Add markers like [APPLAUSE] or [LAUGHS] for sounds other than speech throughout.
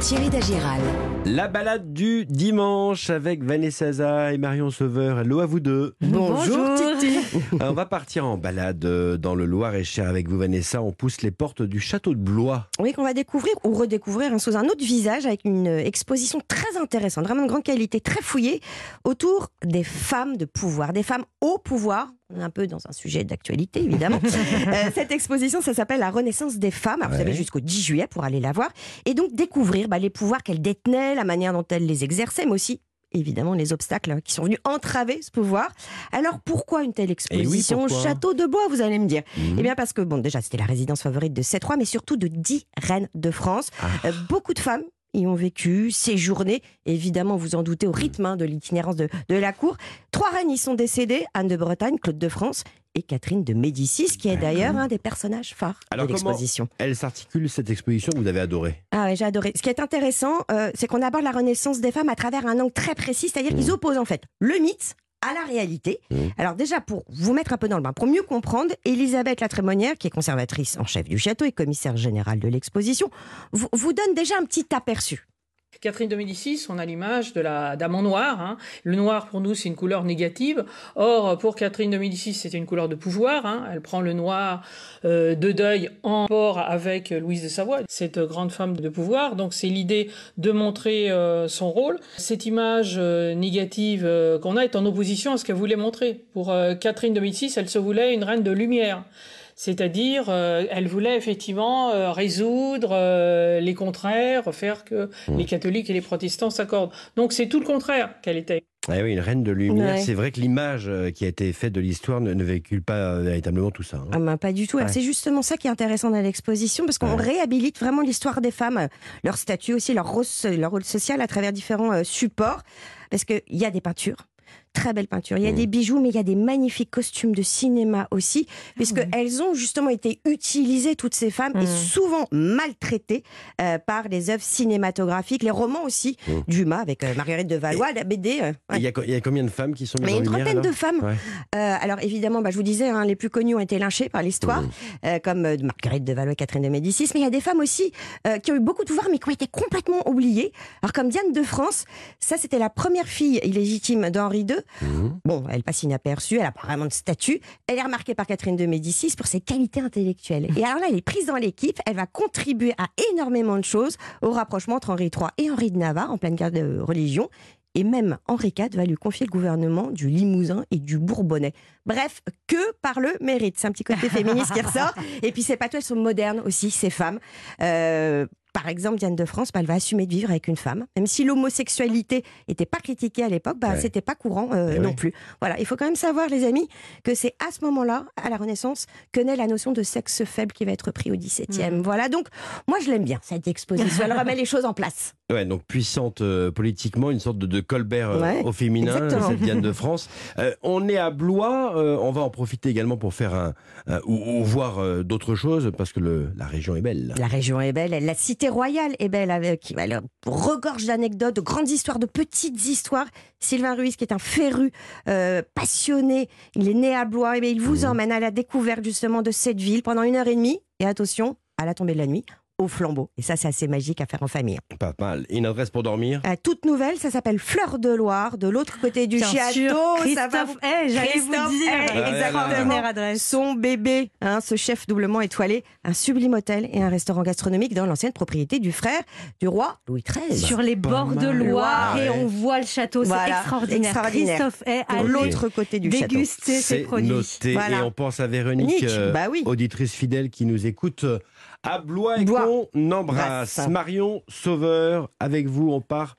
Thierry Dagiral. La balade du dimanche avec Vanessa Zaza et Marion Sauveur. Hello à vous deux. Bonjour, Titi. [LAUGHS] On va partir en balade euh, dans le Loir-et-Cher avec vous Vanessa. On pousse les portes du château de Blois. Oui, qu'on va découvrir ou redécouvrir hein, sous un autre visage avec une exposition très intéressante, vraiment de grande qualité, très fouillée, autour des femmes de pouvoir, des femmes au pouvoir. On est un peu dans un sujet d'actualité, évidemment. [LAUGHS] Euh, cette exposition, ça s'appelle La Renaissance des femmes. Alors, Vous avez jusqu'au 10 juillet pour aller la voir. Et donc découvrir bah, les pouvoirs qu'elles détenaient, la manière dont elles les exerçaient, mais aussi évidemment les obstacles hein, qui sont venus entraver ce pouvoir. Alors pourquoi une telle exposition au pourquoi Château de Bois, vous allez me dire Mhm. Eh bien parce que, bon, déjà, c'était la résidence favorite de sept rois, mais surtout de dix reines de France. Ah. Euh, beaucoup de femmes y ont vécu, séjourné, évidemment, vous en doutez, au rythme hein, de l'itinérance de, de la cour. Trois reines y sont décédées, Anne de Bretagne, Claude de France et Catherine de Médicis, qui est d'ailleurs un des personnages phares Alors, de l'exposition. Elle s'articule cette exposition que vous avez adorée? Ah ouais, j'ai adoré. Ce qui est intéressant, euh, c'est qu'on aborde la renaissance des femmes à travers un angle très précis, c'est-à-dire qu'ils opposent en fait le mythe à la réalité. Mmh. Alors déjà, pour vous mettre un peu dans le bain, pour mieux comprendre, Elisabeth la Trémonière, qui est conservatrice en chef du château et commissaire générale de l'exposition, vous, vous donne déjà un petit aperçu. Catherine de Médicis, on a l'image de la dame en noir. hein. Le noir, pour nous, c'est une couleur négative. Or, pour Catherine de Médicis, c'était une couleur de pouvoir. hein. Elle prend le noir euh, de deuil en rapport avec Louise de Savoie, cette grande femme de pouvoir. Donc, c'est l'idée de montrer euh, son rôle. Cette image euh, négative qu'on a est en opposition à ce qu'elle voulait montrer. Pour Catherine de Médicis, elle se voulait une reine de lumière. C'est-à-dire, euh, elle voulait effectivement euh, résoudre euh, les contraires, faire que les catholiques et les protestants s'accordent. Donc c'est tout le contraire qu'elle était. Ah oui, une reine de lumière. Ouais. C'est vrai que l'image qui a été faite de l'histoire ne, ne véhicule pas véritablement tout ça. hein. Ah ben, pas du tout. Ouais. C'est justement ça qui est intéressant dans l'exposition, parce qu'on Ouais. réhabilite vraiment l'histoire des femmes, leur statut aussi, leur rôle, leur rôle social à travers différents supports. Parce qu'il y a des peintures. Très belles peintures. Il y a Mmh. des bijoux, mais il y a des magnifiques costumes de cinéma aussi, puisque elles ont justement été utilisées, toutes ces femmes, et Mmh. souvent maltraitées euh, par les œuvres cinématographiques, les romans aussi, Mmh. Dumas avec euh, Marguerite de Valois, la BD. euh, Il y, a, y combien de femmes qui sont mises mais en une lumière, trentaine de alors? femmes. Ouais. Euh, alors évidemment, bah, je vous disais, hein, les plus connues ont été lynchées par l'histoire, Mmh. euh, comme euh, Marguerite de Valois, Catherine de Médicis. Mais il y a des femmes aussi euh, qui ont eu beaucoup de pouvoir, mais qui ont été complètement oubliées. Alors comme Diane de France, ça c'était la première fille illégitime d'Henri II. Mhm. Bon, elle passe inaperçue, elle a pas vraiment de statut. Elle est remarquée par Catherine de Médicis pour ses qualités intellectuelles. Et alors là, elle est prise dans l'équipe. Elle va contribuer à énormément de choses au rapprochement entre Henri III et Henri de Navarre en pleine guerre de religion. Et même Henri IV va lui confier le gouvernement du Limousin et du Bourbonnais. Bref, que par le mérite. C'est un petit côté féministe qui ressort. [LAUGHS] Et puis ces pas elles sont modernes aussi, ces femmes. Euh, par exemple, Diane de France, bah, elle va assumer de vivre avec une femme, même si l'homosexualité n'était pas critiquée à l'époque, bah, Ouais. c'était pas courant euh, Eh non plus. Voilà, il faut quand même savoir, les amis, que c'est à ce moment-là, à la Renaissance, que naît la notion de sexe faible qui va être pris au XVIIe. Voilà, donc moi je l'aime bien cette exposition. Elle remet les choses en place. Ouais, donc puissante euh, politiquement, une sorte de, de Colbert euh, Ouais, au féminin, exactement. cette Diane de [LAUGHS] France. Euh, on est à Blois, euh, on va en profiter également pour faire un, un- ou, ou voir euh, d'autres choses parce que le, la région est belle. La région est belle, la cité royale est belle, avec, elle regorge d'anecdotes, de grandes histoires, de petites histoires. Sylvain Ruiz, qui est un féru, euh, passionné, il est né à Blois, et bien il vous emmène à la découverte justement de cette ville pendant une heure et demie. Et attention, à la tombée de la nuit, au flambeau. Et ça, c'est assez magique à faire en famille. Pas mal. Et Une adresse pour dormir Euh, toute nouvelle, ça s'appelle Fleur de Loire, de l'autre côté du château. ça va Christophe Hay, j'allais vous dire. Là. exactement. Adresse. Son bébé, hein, ce chef doublement étoilé, un sublime hôtel et un restaurant gastronomique dans l'ancienne propriété du frère du roi Louis XIII. Sur les bords de. Loire Ouais. et on voit le château, c'est Voilà, extraordinaire. extraordinaire. Christophe Pour a l'autre côté du château. dégusté ses C'est produits. noté. Voilà. Et on pense à Véronique, Nick, euh, bah oui. auditrice fidèle qui nous écoute euh, à Blois et Blois. qu'on embrasse. Brasse. Marion Sauveur, avec vous, on part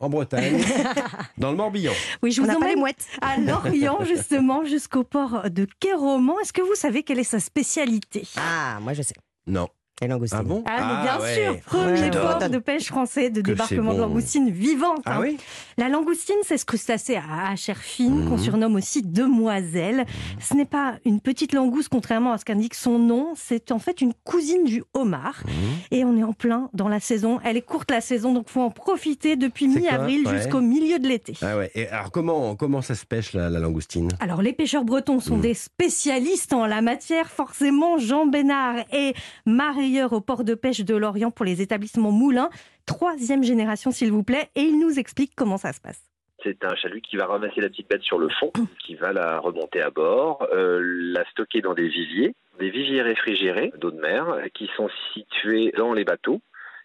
en Bretagne, [LAUGHS] dans le Morbihan. Oui, je On vous les emmène mouettes. à Lorient [LAUGHS] justement jusqu'au port de Quéroman. Est-ce que vous savez quelle est sa spécialité? Ah, moi je sais. Non. Les langoustines. Ah bon Ah, mais bien ouais. sûr, premier J'adore. port de pêche français de Que débarquement de bon. langoustine vivante. Ah hein. oui La langoustine, c'est ce crustacé à à chair fine Mhm. qu'on surnomme aussi demoiselle. Ce n'est pas une petite langouste, contrairement à ce qu'indique son nom. C'est en fait une cousine du homard. Mhm. Et on est en plein dans la saison. Elle est courte la saison, donc faut en profiter depuis mi-avril Ouais. jusqu'au milieu de l'été. Ah ouais. Et alors comment, comment ça se pêche la, la langoustine? Alors, les pêcheurs bretons sont Mhm. des spécialistes en la matière. Forcément, Jean Bénard et Marion au port de pêche de Lorient pour les établissements moulins. Troisième génération, s'il vous plaît. Et il nous explique comment ça se passe. C'est un chalut qui va ramasser la petite bête sur le fond, [CLEARS THROAT] qui va la remonter à bord, euh, la stocker dans des viviers, des viviers réfrigérés d'eau de mer, qui sont situés dans les bateaux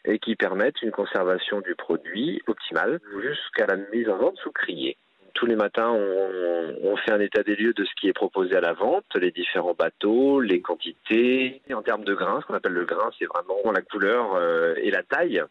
et qui permettent une conservation du produit optimale jusqu'à la mise en vente sous criée. Tous les matins, on, fait un état des lieux de ce qui est proposé à la vente, les différents bateaux, les quantités. Et en termes de grain, ce qu'on appelle le grain, c'est vraiment la couleur euh, et la taille.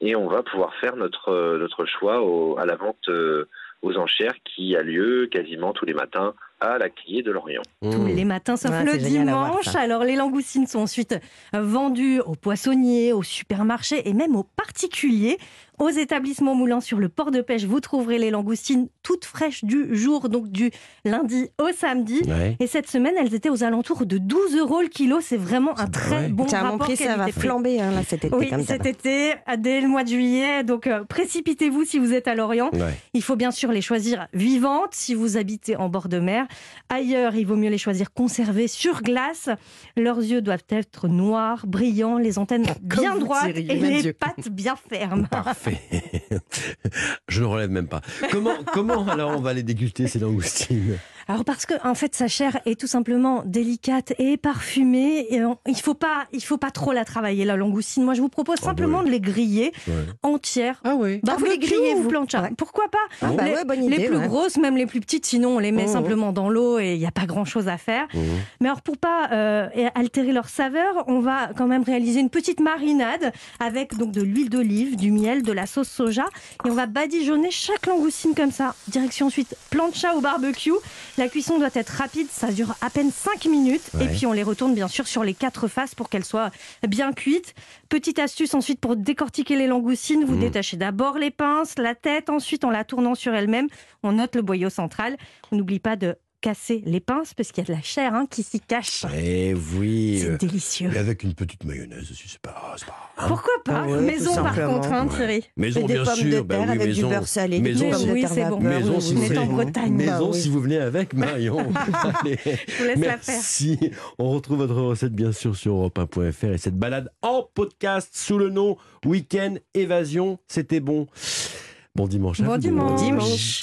Et on va pouvoir faire notre, notre choix à la vente euh, aux enchères qui a lieu quasiment tous les matins à la criée de Lorient. Tous les matins, sauf ouais, le dimanche. Alors, les langoustines sont ensuite vendues aux poissonniers, aux supermarchés et même aux particuliers. Aux établissements moulants sur le port de pêche, vous trouverez les langoustines toutes fraîches du jour, donc du lundi au samedi. Ouais. Et cette semaine, elles étaient aux alentours de 12 euros le kilo. C'est vraiment un très ouais. bon rapport prix, ça va flamber hein, là, cet été. Oui, cet été, dès le mois de juillet. Donc, euh, précipitez-vous si vous êtes à Lorient. Ouais. Il faut bien sûr les choisir vivantes si vous habitez en bord de mer. Ailleurs, il vaut mieux les choisir conservées sur glace. Leurs yeux doivent être noirs, brillants, les antennes bien droites et les Dieu. pattes bien fermes. Parfait. [LAUGHS] Je ne relève même pas. Comment, comment alors on va les déguster ces langoustines? Alors parce que en fait sa chair est tout simplement délicate et parfumée. Et il faut pas, il faut pas trop la travailler la langoustine. Moi je vous propose simplement oh, oui. de les griller ouais. entières. Ah oui. Bah, vous les grillez vous plancha. Ouais. Pourquoi pas? Ah, bah Les, ouais, bonne idée, les plus grosses, même les plus petites, sinon on les met oh, simplement dans l'eau et il n'y a pas grand chose à faire. Mmh. Mais alors pour pas euh, altérer leur saveur, on va quand même réaliser une petite marinade avec donc de l'huile d'olive, du miel, de la sauce soja et on va badigeonner chaque langoustine comme ça. Direction ensuite plancha au barbecue. La cuisson doit être rapide, ça dure à peine 5 minutes. Ouais. Et puis on les retourne bien sûr sur les quatre faces pour qu'elles soient bien cuites. Petite astuce ensuite pour décortiquer les langoustines, vous mmh. détachez d'abord les pinces, la tête, ensuite en la tournant sur elle-même, on note le boyau central. On n'oublie pas de casser les pinces parce qu'il y a de la chair hein, qui s'y cache. Eh oui. C'est délicieux. Et avec une petite mayonnaise aussi, c'est pas, pas hein Pourquoi pas? Ah ouais, Maison par contre, hein, Thierry. Ouais. Maison, des bien pommes sûr. de terre bah oui, avec maison. du beurre salé. Maison, des si, oui, c'est bon. Maison, si vous est en Bretagne. Maison, bah, si vous venez avec Marion. [LAUGHS] Allez. Je vous laisse Merci. la faire. On retrouve votre recette bien sûr sur europe1.fr et cette balade en podcast sous le nom Week-end Évasion. C'était bon. Bon dimanche. Bon dimanche.